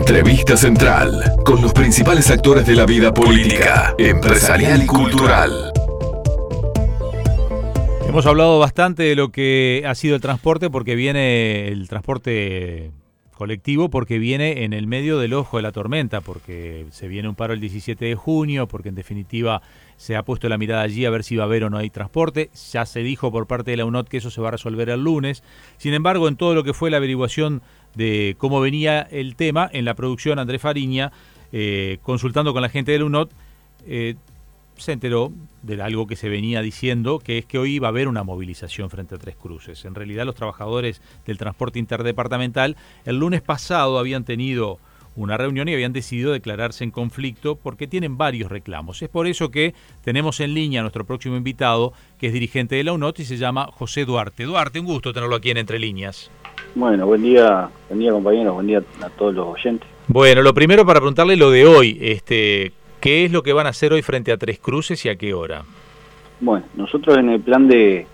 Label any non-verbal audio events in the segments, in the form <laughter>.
Entrevista Central con los principales actores de la vida política, empresarial y cultural. Hemos hablado bastante de lo que ha sido el transporte porque viene el transporte colectivo porque viene en el medio del ojo de la tormenta, porque se viene un paro el 17 de junio, porque en definitiva se ha puesto la mirada allí a ver si va a haber o no hay transporte. Ya se dijo por parte de la UNOT que eso se va a resolver el lunes. Sin embargo, en todo lo que fue la averiguación de cómo venía el tema, en la producción Andrés Fariña, eh, consultando con la gente de la UNOT, eh, se enteró de algo que se venía diciendo, que es que hoy iba a haber una movilización frente a Tres Cruces. En realidad los trabajadores del transporte interdepartamental el lunes pasado habían tenido una reunión y habían decidido declararse en conflicto porque tienen varios reclamos. Es por eso que tenemos en línea a nuestro próximo invitado, que es dirigente de la UNOT y se llama José Duarte. Duarte, un gusto tenerlo aquí en Entre Líneas. Bueno, buen día, buen día compañeros, buen día a todos los oyentes. Bueno, lo primero para preguntarle lo de hoy, este, ¿Qué es lo que van a hacer hoy frente a Tres Cruces y a qué hora? Bueno, nosotros en el plan de,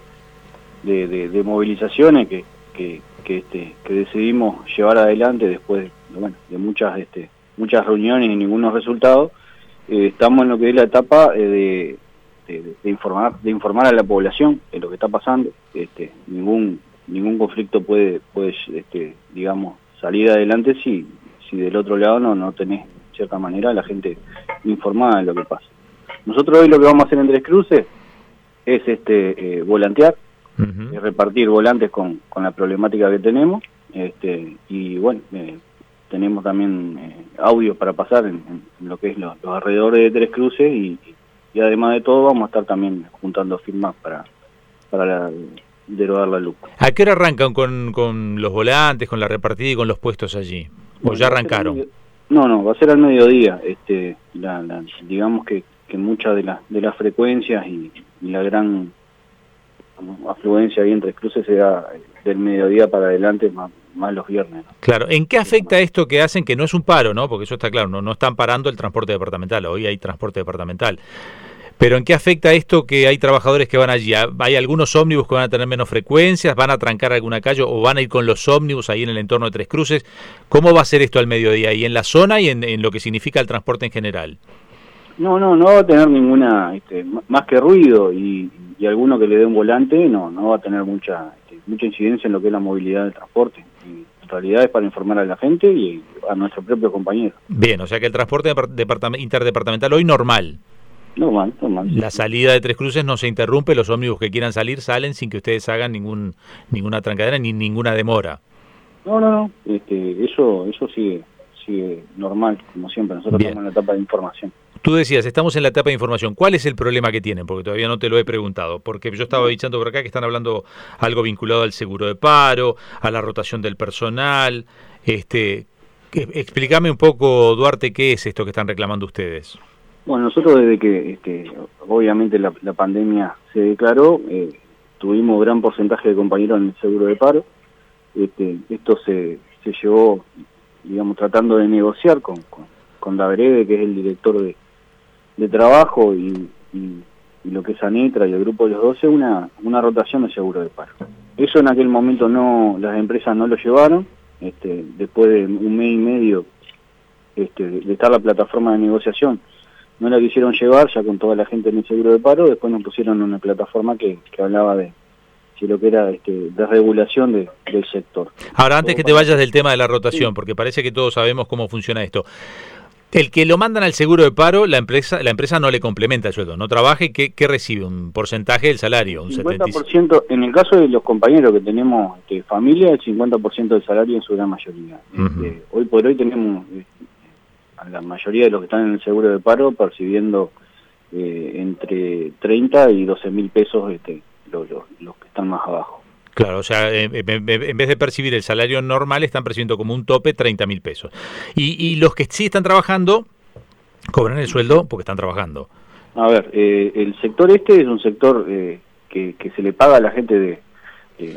de, movilizaciones que, que, este, que decidimos llevar adelante después bueno, de muchas, este, muchas reuniones y ningunos resultados, eh, estamos en lo que es la etapa eh, de, de, informar, de informar a la población de lo que está pasando. Este, ningún, ningún conflicto puede, puede este, digamos, salir adelante si, si del otro lado no, no tenés cierta manera la gente informada de lo que pasa. Nosotros hoy lo que vamos a hacer en Tres Cruces es este eh, volantear, repartir volantes con, con la problemática que tenemos, este, y bueno, eh, tenemos también eh, audio para pasar en, lo que es los alrededores de Tres Cruces y, y, además de todo vamos a estar también juntando firmas para, para derogar la luz. ¿A qué hora arrancan con, con los volantes, con la repartida y con los puestos allí? ¿O ya arrancaron? No, no, va a ser al mediodía. Este, la, digamos que, que muchas de, la, de las frecuencias y, la gran afluencia ahí entre cruces será del mediodía para adelante, más, más los viernes. Claro, ¿en qué afecta esto que hacen que no es un paro, no? Porque eso está claro, no, no están parando el transporte departamental, hoy hay transporte departamental. Pero ¿en qué afecta esto que hay trabajadores que van allí? ¿Hay algunos ómnibus que van a tener menos frecuencias? ¿Van a trancar alguna calle o van a ir con los ómnibus ahí en el entorno de Tres Cruces? ¿Cómo va a ser esto al mediodía y en la zona y en, lo que significa el transporte en general? No, no, no va a tener ninguna, este, más que ruido y, alguno que le dé un volante, no, no va a tener mucha, este, mucha incidencia en lo que es la movilidad del transporte. en realidad es para informar a la gente y a nuestros propios compañeros. Bien, o sea que el transporte interdepartamental hoy normal. Normal, normal. La salida de Tres Cruces no se interrumpe, los ómnibus que quieran salir salen sin que ustedes hagan ningún ninguna trancadera ni ninguna demora. No, no, no, este, eso eso sigue, sigue normal, como siempre, nosotros estamos en la etapa de información. Tú decías, estamos en la etapa de información. ¿Cuál es el problema que tienen? Porque todavía no te lo he preguntado. Porque yo estaba dichando por acá que están hablando algo vinculado al seguro de paro, a la rotación del personal. Este, explícame un poco, Duarte, qué es esto que están reclamando ustedes. Bueno, nosotros desde que este, obviamente la, pandemia se declaró, eh, tuvimos gran porcentaje de compañeros en el seguro de paro. Este, esto se, se llevó, digamos, tratando de negociar con, con, con que es el director de, de trabajo, y, y, lo que es Anitra y el grupo de los 12, una, una rotación de seguro de paro. Eso en aquel momento no las empresas no lo llevaron. Este, después de un mes y medio este, de estar la plataforma de negociación, no la quisieron llevar ya con toda la gente en el seguro de paro, después nos pusieron una plataforma que, que hablaba de, si lo que era este, de regulación de, del sector. Ahora, antes que te vayas del tema de la rotación, porque parece que todos sabemos cómo funciona esto. El que lo mandan al seguro de paro, la empresa la empresa no le complementa el sueldo, no trabaje, ¿qué, qué recibe? ¿Un porcentaje del salario? Un 50%, en el caso de los compañeros que tenemos este, familia, el 50% del salario en su gran mayoría. Este, hoy por hoy tenemos la mayoría de los que están en el seguro de paro percibiendo eh, entre 30 y 12 mil pesos este, los, que están más abajo. Claro, o sea, en vez de percibir el salario normal, están percibiendo como un tope 30 mil pesos. Y, y los que sí están trabajando, cobran el sueldo porque están trabajando. A ver, eh, el sector este es un sector eh, que, que, se le paga a la gente de,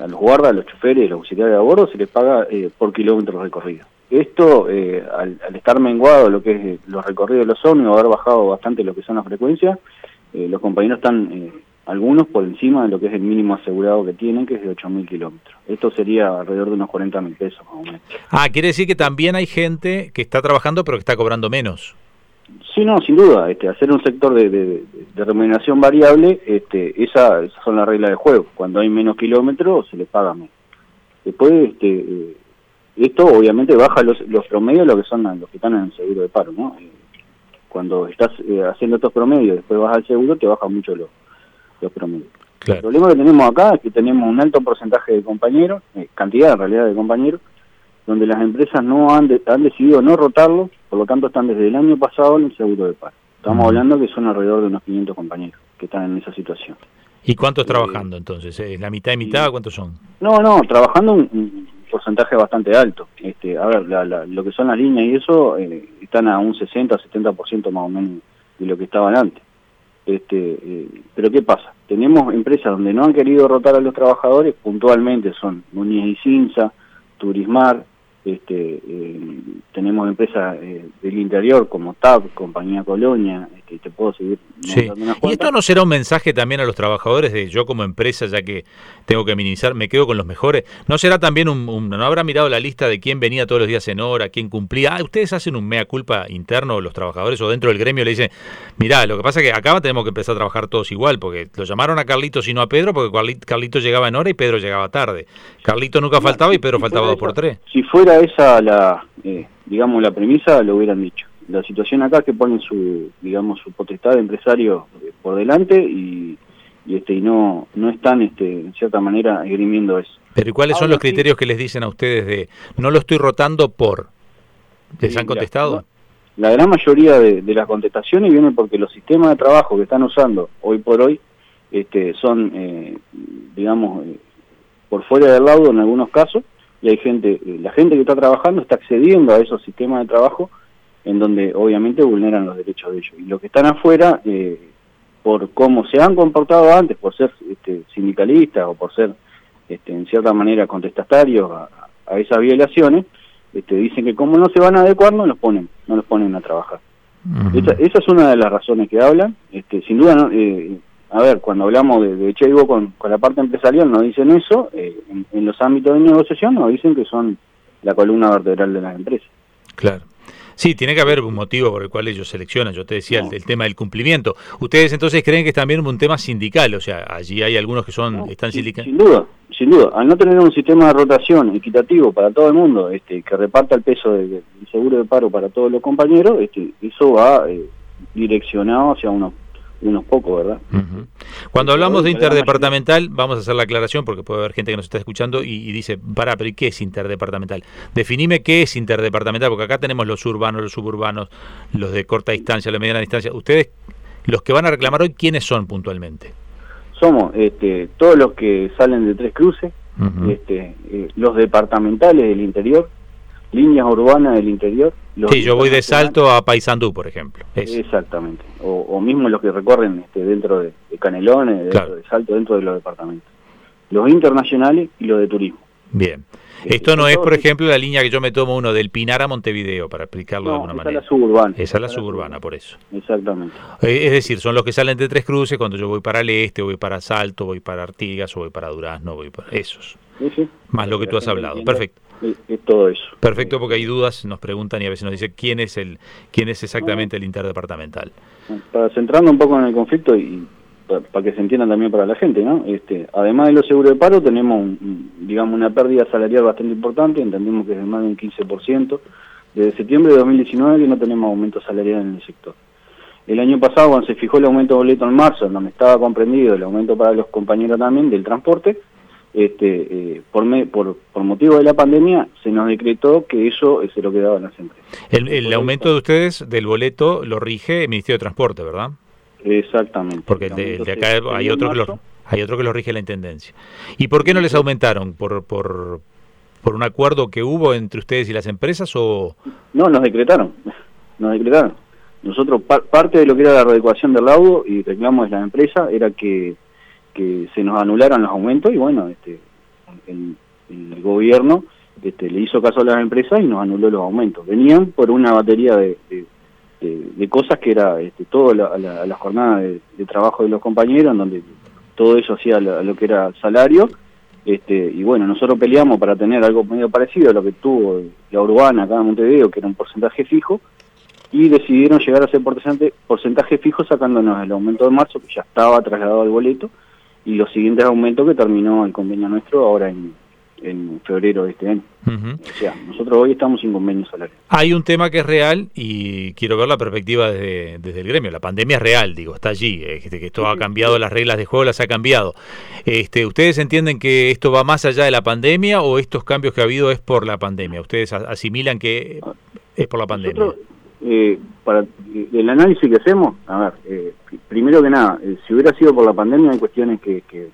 a los guardas, a los choferes, a los auxiliares de a bordo, se les paga por kilómetros recorridos. Esto, eh, al, estar menguado lo que es los recorridos de los ómnibus, haber bajado bastante lo que son las frecuencias, eh, los compañeros están algunos por encima de lo que es el mínimo asegurado que tienen, que es de 8.000 kilómetros. Esto sería alrededor de unos 40.000 pesos más o menos. Ah, quiere decir que también hay gente que está trabajando pero que está cobrando menos. Sí, no, sin duda. Este, hacer un sector de, remuneración variable, este, esa, esas son las reglas de juego. Cuando hay menos kilómetros, se les paga menos. Después, este, eh, esto obviamente baja los, los promedios, lo que son los que están en el seguro de paro, ¿no? Eh, cuando estás eh, haciendo estos promedios, después vas al seguro, te baja mucho los, los promedios. El problema que tenemos acá es que tenemos un alto porcentaje de compañeros, cantidad en realidad de compañeros, donde las empresas no han, han decidido no rotarlo, por lo tanto están desde el año pasado en el seguro de paro. Estamos hablando que son alrededor de unos 500 compañeros que están en esa situación. ¿Y cuántos eh, trabajando entonces? ¿Es la mitad y mitad? ¿Cuántos son? No, no, trabajando un, porcentaje bastante alto. Este, a ver, lo que son las líneas y eso eh, están a un 60, 70% más o menos de lo que estaban antes. Este, eh, pero ¿qué pasa? Tenemos empresas donde no han querido rotar a los trabajadores, puntualmente son Muñez y Cinza, Turismar, este, eh, tenemos empresas eh, del interior como TAP, Compañía Colonia, este, te puedo seguir. Sí. ¿Y esto no será un mensaje también a los trabajadores de yo como empresa, ya que tengo que minimizar, me quedo con los mejores? ¿No será también un, no habrá mirado la lista de quién venía todos los días en hora, quién cumplía? Ah, ustedes hacen un mea culpa interno, los trabajadores o dentro del gremio le dicen, mirá, lo que pasa es que acá tenemos que empezar a trabajar todos igual, porque lo llamaron a Carlitos y no a Pedro, porque Carlitos llegaba en hora y Pedro llegaba tarde. Carlitos nunca faltaba y Pedro faltaba dos por tres. Si fuera esa la, eh, digamos, la premisa, lo hubieran dicho. La situación acá es que ponen su, digamos, su potestad de empresario eh, por delante y, y este y no no están este en cierta manera esgrimiendo eso. Pero ¿y cuáles son los criterios que les dicen a ustedes de no lo estoy rotando por? ¿Les han contestado? La, gran mayoría de, las contestaciones vienen porque los sistemas de trabajo que están usando hoy por hoy este, son, eh, digamos, por fuera del laudo en algunos casos y hay gente, eh, la gente que está trabajando está accediendo a esos sistemas de trabajo en donde obviamente vulneran los derechos de ellos. Y los que están afuera, eh, por cómo se han comportado antes, por ser este, sindicalistas o por ser este, en cierta manera contestatarios a, esas violaciones, este, dicen que como no se van a adecuar, no los ponen, no los ponen a trabajar. esa, esa, es una de las razones que hablan. Este, sin duda, no, eh, a ver, cuando hablamos de, de Cheibo con, con la parte empresarial nos dicen eso, eh, en, los ámbitos de negociación nos dicen que son la columna vertebral de las empresas. Claro. Sí, tiene que haber un motivo por el cual ellos seleccionan. Yo te decía el, tema del cumplimiento. ¿Ustedes entonces creen que es también un tema sindical? O sea, allí hay algunos que son están sindicales. Sin duda, sin duda. Al no tener un sistema de rotación equitativo para todo el mundo, este, que reparta el peso del, seguro de paro para todos los compañeros, este, eso va eh, direccionado hacia unos unos pocos, ¿verdad? Cuando hablamos de interdepartamental, vamos a hacer la aclaración porque puede haber gente que nos está escuchando y, dice, para, pero ¿y qué es interdepartamental? Definime qué es interdepartamental, porque acá tenemos los urbanos, los suburbanos, los de corta distancia, los de mediana distancia. Ustedes, los que van a reclamar hoy, ¿quiénes son puntualmente? Somos este, todos los que salen de Tres Cruces, este, eh, los departamentales del interior, líneas urbanas del interior. sí, yo voy de Salto a Paysandú, por ejemplo. Exactamente. O, mismo los que recorren este, dentro de, Canelones, dentro de Salto, dentro de los departamentos. Los internacionales y los de turismo. Bien. Este, Esto no es, por ejemplo, la línea que yo me tomo uno del Pinar a Montevideo, para explicarlo de alguna manera. Esa es la suburbana. Esa es la suburbana, por eso. Exactamente. Eh, es decir, son los que salen de Tres Cruces cuando yo voy para el este, voy para Salto, voy para Artigas, o voy para Durazno, voy para esos. Más lo que tú has hablado. Perfecto es, todo eso. Perfecto, porque hay dudas, nos preguntan y a veces nos dice quién es el quién es exactamente el interdepartamental. Para centrarnos un poco en el conflicto y para, que se entienda también para la gente, ¿no? Este, además de los seguros de paro, tenemos, digamos, una pérdida salarial bastante importante, entendemos que es de más de un 15%. Desde septiembre de 2019 que no tenemos aumento salarial en el sector. El año pasado, cuando se fijó el aumento de boleto en marzo, donde estaba comprendido el aumento para los compañeros también del transporte, este, eh, por, por, por, motivo de la pandemia se nos decretó que eso se lo quedaba en las empresas. El, aumento de ustedes del boleto lo rige el Ministerio de Transporte, ¿verdad? Exactamente. Porque de, acá hay otro, que lo, hay otro que lo rige la Intendencia. ¿Y por qué no les aumentaron? ¿Por, por, por un acuerdo que hubo entre ustedes y las empresas o...? No, nos decretaron, nos decretaron. Nosotros, parte de lo que era la readecuación del laudo y reclamos de la empresa era que que se nos anularon los aumentos y bueno, este, el, gobierno este, le hizo caso a las empresas y nos anuló los aumentos. Venían por una batería de, de, cosas que era este, toda la, la, jornada de, trabajo de los compañeros, en donde todo eso hacía lo, lo que era salario, este, y bueno, nosotros peleamos para tener algo medio parecido a lo que tuvo la urbana acá en Montevideo, que era un porcentaje fijo, y decidieron llegar a ese porcentaje, porcentaje fijo sacándonos el aumento de marzo, que ya estaba trasladado al boleto, y los siguientes aumentos que terminó el convenio nuestro ahora en, en febrero de este año. O sea, nosotros hoy estamos sin convenio salario. Hay un tema que es real y quiero ver la perspectiva desde, desde el gremio. La pandemia es real, digo, está allí. Este, que esto ha cambiado las reglas de juego, las ha cambiado. Este, ¿Ustedes entienden que esto va más allá de la pandemia o estos cambios que ha habido es por la pandemia? ¿Ustedes asimilan que es por la pandemia? Nosotros, eh, para el análisis que hacemos, a ver, eh, primero que nada, eh, si hubiera sido por la pandemia hay cuestiones que, que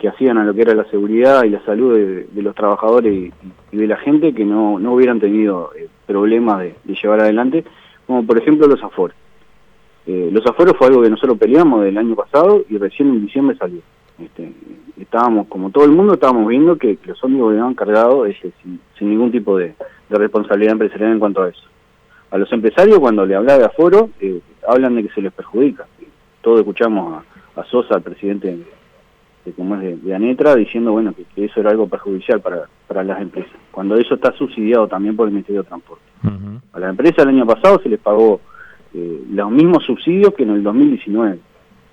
que hacían a lo que era la seguridad y la salud de, los trabajadores y, de la gente que no, no hubieran tenido eh, problemas de, llevar adelante, como por ejemplo los aforos. Eh, los aforos fue algo que nosotros peleamos del año pasado y recién en diciembre salió. Este, estábamos, como todo el mundo, estábamos viendo que, los ómnibus habían cargado sin, ningún tipo de, responsabilidad empresarial en cuanto a eso. A los empresarios, cuando le hablaba de aforo, eh, hablan de que se les perjudica. Todos escuchamos a, a Sosa, al presidente como es de, Anetra, diciendo bueno que, eso era algo perjudicial para, para las empresas, cuando eso está subsidiado también por el Ministerio de Transporte. A las empresas el año pasado se les pagó eh, los mismos subsidios que en el 2019,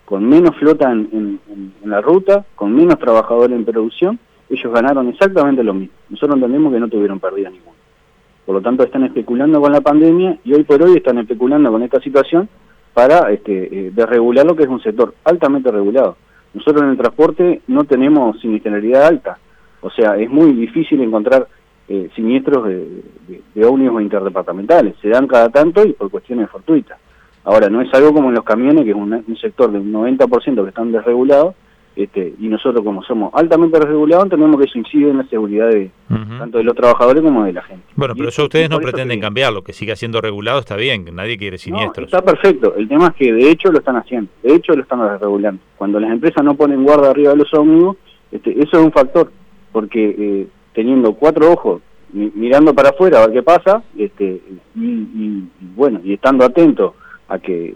con menos flota en, la ruta, con menos trabajadores en producción, ellos ganaron exactamente lo mismo. Nosotros entendemos que no tuvieron pérdida ninguna. Por lo tanto, están especulando con la pandemia y hoy por hoy están especulando con esta situación para este, eh, desregular lo que es un sector altamente regulado. Nosotros en el transporte no tenemos siniestralidad alta, o sea, es muy difícil encontrar eh, siniestros de, de, ómnibus interdepartamentales, se dan cada tanto y por cuestiones fortuitas. Ahora, no es algo como en los camiones, que es un, sector de un 90% que están desregulados, este, y nosotros como somos altamente desregulados entendemos que eso incide en la seguridad de tanto de los trabajadores como de la gente. Bueno, pero eso ustedes no pretenden cambiarlo, que siga siendo regulado está bien, que nadie quiere siniestros. está perfecto, el tema es que de hecho lo están haciendo, de hecho lo están desregulando. Cuando las empresas no ponen guarda arriba de los ómnibus, este, eso es un factor, porque eh, teniendo cuatro ojos mirando para afuera a ver qué pasa, este, y, y bueno, y estando atento a que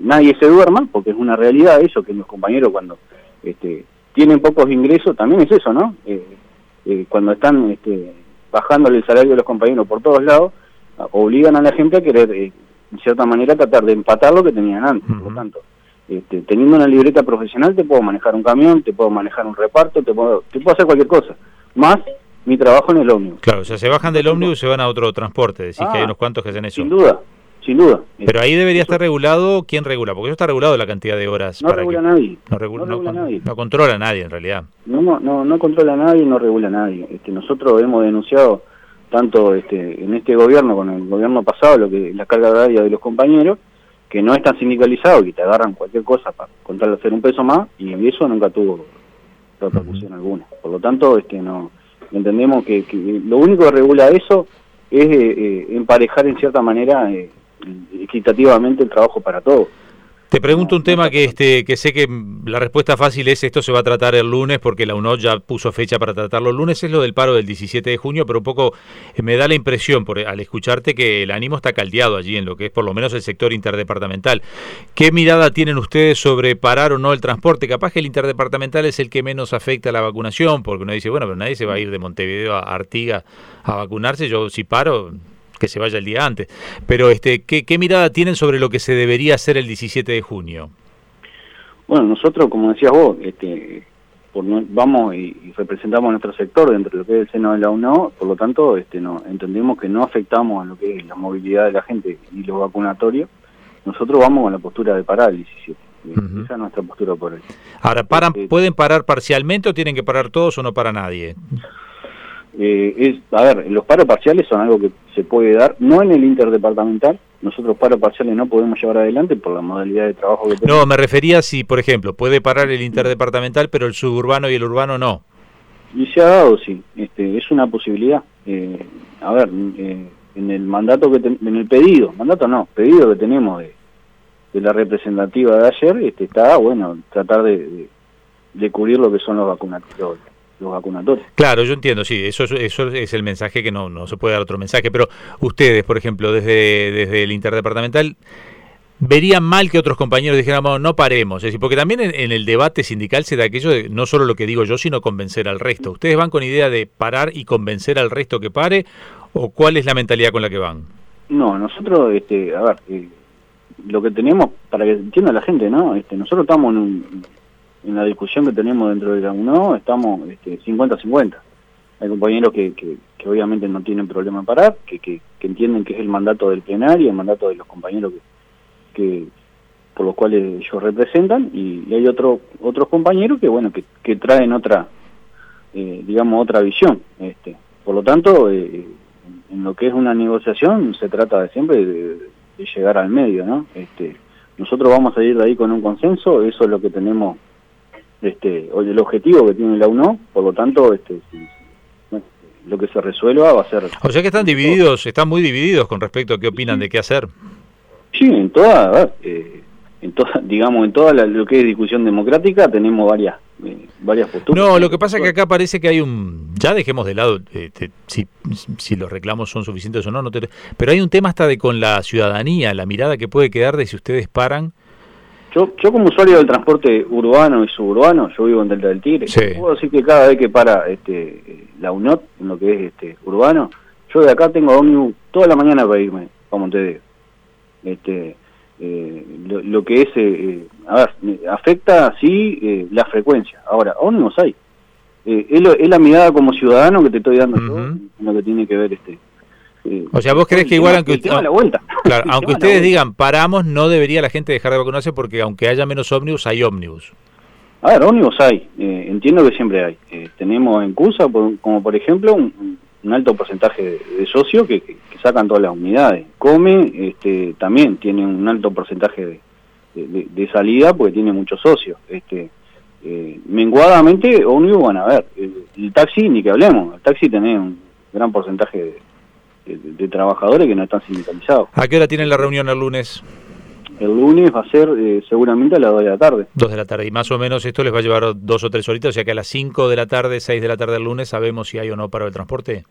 nadie se duerma, porque es una realidad eso, que los compañeros cuando este, tienen pocos ingresos, también es eso, ¿no? Eh, eh, cuando están este, bajándole el salario de los compañeros por todos lados, obligan a la gente a querer, eh, en cierta manera, tratar de empatar lo que tenían antes. Por lo tanto, este, teniendo una libreta profesional, te puedo manejar un camión, te puedo manejar un reparto, te puedo, te puedo hacer cualquier cosa. Más mi trabajo en el ómnibus. Claro, o sea, se bajan del ómnibus y se van a otro transporte. Decís que hay ah, unos cuantos que hacen eso. Sin duda, sin duda. Pero ahí debería estar regulado, ¿quién regula? Porque eso está regulado la cantidad de horas. No regula nadie. No, regula, nadie. No controla a nadie en realidad. No, no, no controla a nadie, no regula a nadie. Este, nosotros hemos denunciado tanto este, en este gobierno con el gobierno pasado lo que la carga horaria de los compañeros, que no están sindicalizados, que te agarran cualquier cosa para contar hacer un peso más, y eso nunca tuvo repercusión alguna. Por lo tanto, este, no entendemos que, lo único que regula eso es eh, eh, emparejar en cierta manera eh, equitativamente el trabajo para todos. Te pregunto un tema que este que sé que la respuesta fácil es esto se va a tratar el lunes porque la UNOD ya puso fecha para tratarlo el lunes, es lo del paro del 17 de junio, pero un poco eh, me da la impresión por, al escucharte que el ánimo está caldeado allí en lo que es por lo menos el sector interdepartamental. ¿Qué mirada tienen ustedes sobre parar o no el transporte? Capaz que el interdepartamental es el que menos afecta a la vacunación, porque uno dice, bueno, pero nadie se va a ir de Montevideo a Artiga a vacunarse, yo si paro que se vaya el día antes. Pero este, ¿qué, mirada tienen sobre lo que se debería hacer el 17 de junio? Bueno, nosotros, como decías vos, este, por, vamos y, representamos nuestro sector dentro de lo que es el seno de la UNO, por lo tanto este, no, entendemos que no afectamos a lo que es la movilidad de la gente y los vacunatorios. Nosotros vamos con la postura de parar el 17. Esa es nuestra postura por hoy. Ahora, paran, este, ¿pueden parar parcialmente o tienen que parar todos o no para nadie? Eh, es, a ver, los paros parciales son algo que se puede dar, no en el interdepartamental, nosotros paros parciales no podemos llevar adelante por la modalidad de trabajo que tenemos. No, me refería si, por ejemplo, puede parar el interdepartamental, pero el suburbano y el urbano no. Y se ha dado, sí, este, es una posibilidad. Eh, a ver, eh, en el mandato que en el pedido, mandato no, pedido que tenemos de, de la representativa de ayer, este, está, bueno, tratar de, de, cubrir lo que son los vacunatorios los vacunatorios. Claro, yo entiendo, sí, eso, eso es el mensaje que no, no se puede dar otro mensaje, pero ustedes, por ejemplo, desde, desde el interdepartamental, verían mal que otros compañeros dijéramos no paremos. Es decir, porque también en, el debate sindical se da aquello de no solo lo que digo yo, sino convencer al resto. ¿Ustedes van con idea de parar y convencer al resto que pare? ¿O cuál es la mentalidad con la que van? No, nosotros, este, a ver, eh, lo que tenemos, para que entienda la gente, ¿no? Este, nosotros estamos en, la discusión que tenemos dentro de la UNO, estamos este, 50-50. Hay compañeros que, que, obviamente no tienen problema en parar, que, que, entienden que es el mandato del plenario, el mandato de los compañeros que que por los cuales ellos representan y, hay otro, otros compañeros que bueno que, que traen otra eh, digamos otra visión este por lo tanto eh, en lo que es una negociación se trata de siempre de, llegar al medio no este nosotros vamos a ir de ahí con un consenso eso es lo que tenemos este el objetivo que tiene la UNO por lo tanto este lo que se resuelva va a ser o sea que están divididos están muy divididos con respecto a qué opinan de qué hacer Sí, en toda, eh, en toda, <laughs> digamos, en toda lo que es discusión democrática tenemos varias, eh, varias posturas. No, lo que pasa es que acá parece que hay un, ya dejemos de lado este, si, si los reclamos son suficientes o no, no pero hay un tema hasta de con la ciudadanía, la mirada que puede quedar de si ustedes paran. Yo, yo como usuario del transporte urbano y suburbano, yo vivo en Delta del Tigre, puedo decir que cada vez que para este, la UNOT, en lo que es este urbano, yo de acá tengo ómnibus toda la mañana para irme a Montevideo este, eh, lo, que es, eh, eh, a ver, afecta sí la frecuencia. Ahora, ómnibus hay. Es, es, la mirada como ciudadano que te estoy dando lo que tiene que ver este. O sea, vos crees que igual aunque, <laughs> aunque ustedes digan paramos, no debería la gente dejar de vacunarse porque aunque haya menos ómnibus, hay ómnibus. A ver, ómnibus hay, entiendo que siempre hay. tenemos en Cusa, como por ejemplo, un, un alto porcentaje de, socios que, sacan todas las unidades. Come este, también tiene un alto porcentaje de, salida porque tiene muchos socios. Este, eh, menguadamente ómnibus van a ver. El, taxi, ni que hablemos, el taxi tiene un gran porcentaje de, trabajadores que no están sindicalizados. ¿A qué hora tienen la reunión el lunes? El lunes va a ser eh, seguramente a las 2 de la tarde. 2 de la tarde. Y más o menos esto les va a llevar dos o tres horitas, o sea que a las 5 de la tarde, 6 de la tarde del lunes sabemos si hay o no paro de transporte.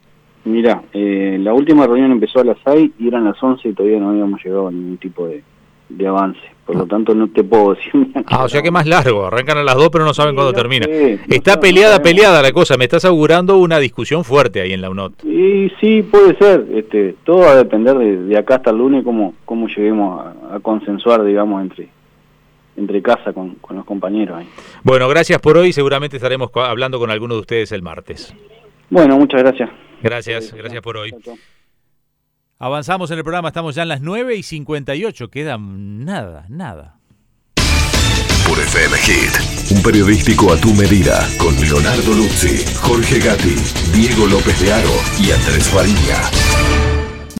Mira, eh, la última reunión empezó a las 6 y eran las 11 y todavía no habíamos llegado a ningún tipo de, avance. Por lo tanto, no te puedo <laughs> decir. Ah, o sea que más largo. Arrancan a las 2 pero no saben cuándo termina. Está peleada, peleada la cosa. Me estás augurando una discusión fuerte ahí en la UNOT. Sí, sí, puede ser. Este, todo va a depender de, acá hasta el lunes cómo, cómo lleguemos a, consensuar, digamos, entre entre casa con, con los compañeros. Ahí. Bueno, gracias por hoy. Seguramente estaremos hablando con alguno de ustedes el martes. Bueno, muchas gracias. Gracias, gracias por hoy. Avanzamos en el programa, estamos ya en las 9 y 58, queda nada, nada. Por FM Hit, un periodístico a tu medida, con Leonardo Luzzi, Jorge Gatti, Diego López de Aro y Andrés Farina.